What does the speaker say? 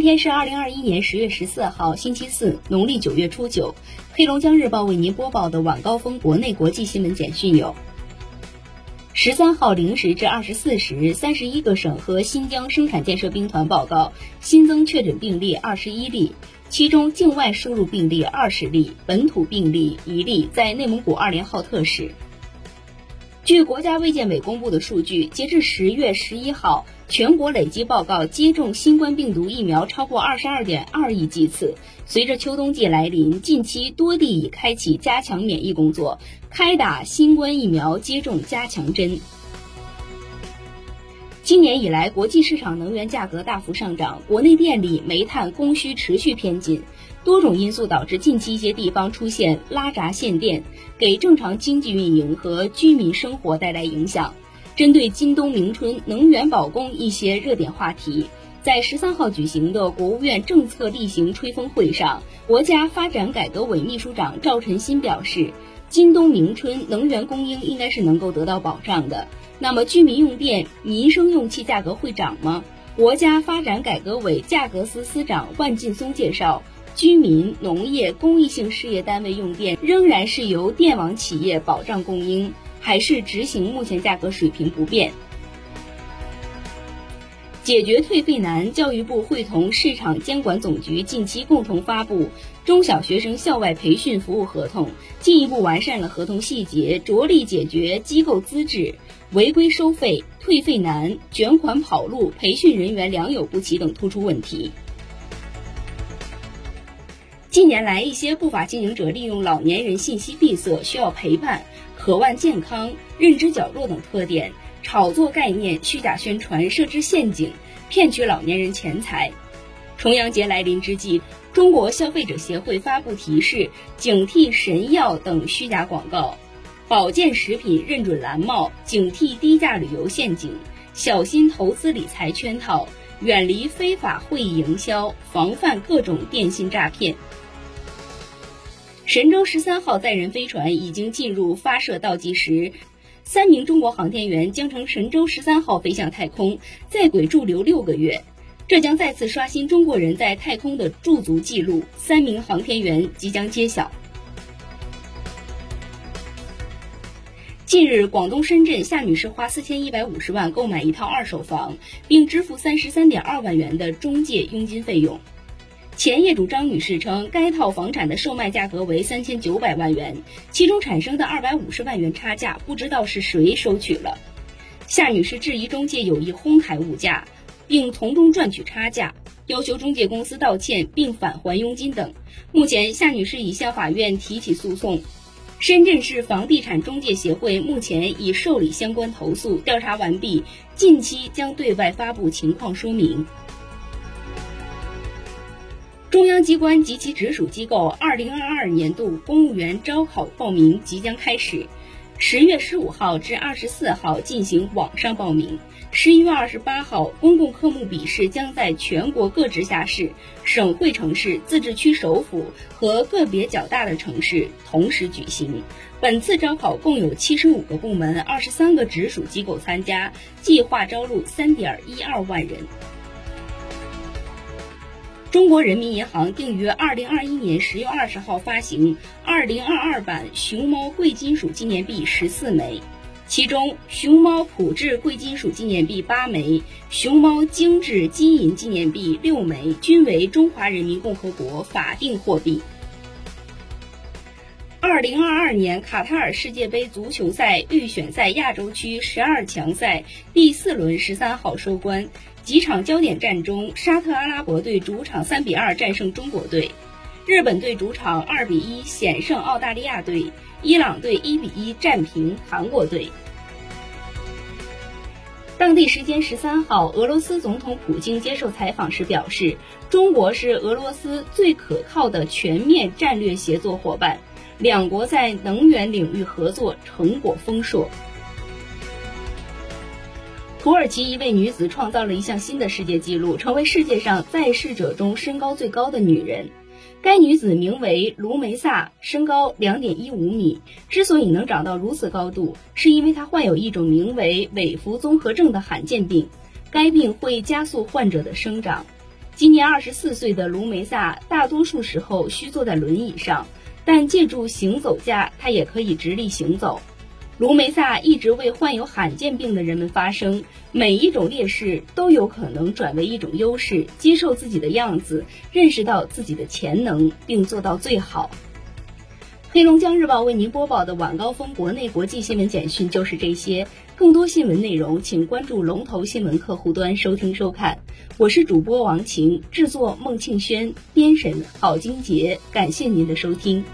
今天是二零二一年十月十四号，星期四，农历九月初九。黑龙江日报为您播报的晚高峰国内国际新闻简讯有：十三号零时至二十四时，三十一个省和新疆生产建设兵团报告新增确诊病例二十一例，其中境外输入病例二十例，本土病例一例，在内蒙古二连浩特市。据国家卫健委公布的数据，截至十月十一号，全国累计报告接种新冠病毒疫苗超过二十二点二亿剂次。随着秋冬季来临，近期多地已开启加强免疫工作，开打新冠疫苗接种加强针。今年以来，国际市场能源价格大幅上涨，国内电力、煤炭供需持续偏紧。多种因素导致近期一些地方出现拉闸限电，给正常经济运营和居民生活带来影响。针对今冬明春能源保供一些热点话题，在十三号举行的国务院政策例行吹风会上，国家发展改革委秘书长赵晨新表示，今冬明春能源供应应该是能够得到保障的。那么，居民用电、民生用气价格会涨吗？国家发展改革委价格司司长万劲松介绍。居民、农业、公益性事业单位用电仍然是由电网企业保障供应，还是执行目前价格水平不变？解决退费难，教育部会同市场监管总局近期共同发布中小学生校外培训服务合同，进一步完善了合同细节，着力解决机构资质、违规收费、退费难、卷款跑路、培训人员良莠不齐等突出问题。近年来，一些不法经营者利用老年人信息闭塞、需要陪伴、渴望健康、认知较弱等特点，炒作概念、虚假宣传、设置陷阱，骗取老年人钱财。重阳节来临之际，中国消费者协会发布提示，警惕神药等虚假广告；保健食品认准蓝帽，警惕低价旅游陷阱，小心投资理财圈套，远离非法会议营销，防范各种电信诈骗。神舟十三号载人飞船已经进入发射倒计时，三名中国航天员将乘神舟十三号飞向太空，在轨驻留六个月，这将再次刷新中国人在太空的驻足记录。三名航天员即将揭晓。近日，广东深圳夏女士花四千一百五十万购买一套二手房，并支付三十三点二万元的中介佣金费用。前业主张女士称，该套房产的售卖价格为三千九百万元，其中产生的二百五十万元差价不知道是谁收取了。夏女士质疑中介有意哄抬物价，并从中赚取差价，要求中介公司道歉并返还佣金等。目前，夏女士已向法院提起诉讼。深圳市房地产中介协会目前已受理相关投诉，调查完毕，近期将对外发布情况说明。中央机关及其直属机构二零二二年度公务员招考报名即将开始，十月十五号至二十四号进行网上报名，十一月二十八号公共科目笔试将在全国各直辖市、省会城市、自治区首府和个别较大的城市同时举行。本次招考共有七十五个部门、二十三个直属机构参加，计划招录三点一二万人。中国人民银行定于二零二一年十月二十号发行二零二二版熊猫贵金属纪念币十四枚，其中熊猫普制贵金属纪念币八枚，熊猫精致金银纪念币六枚，均为中华人民共和国法定货币。二零二二年卡塔尔世界杯足球赛预选赛亚洲区十二强赛第四轮十三号收官。几场焦点战中，沙特阿拉伯队主场三比二战胜中国队，日本队主场二比一险胜澳大利亚队，伊朗队一比一战平韩国队。当地时间十三号，俄罗斯总统普京接受采访时表示，中国是俄罗斯最可靠的全面战略协作伙伴，两国在能源领域合作成果丰硕。土耳其一位女子创造了一项新的世界纪录，成为世界上在世者中身高最高的女人。该女子名为卢梅萨，身高两点一五米。之所以能长到如此高度，是因为她患有一种名为韦弗综合症的罕见病，该病会加速患者的生长。今年二十四岁的卢梅萨，大多数时候需坐在轮椅上，但借助行走架，她也可以直立行走。卢梅萨一直为患有罕见病的人们发声，每一种劣势都有可能转为一种优势，接受自己的样子，认识到自己的潜能，并做到最好。黑龙江日报为您播报的晚高峰国内国际新闻简讯就是这些，更多新闻内容请关注龙头新闻客户端收听收看。我是主播王晴，制作孟庆轩，编审郝金杰，感谢您的收听。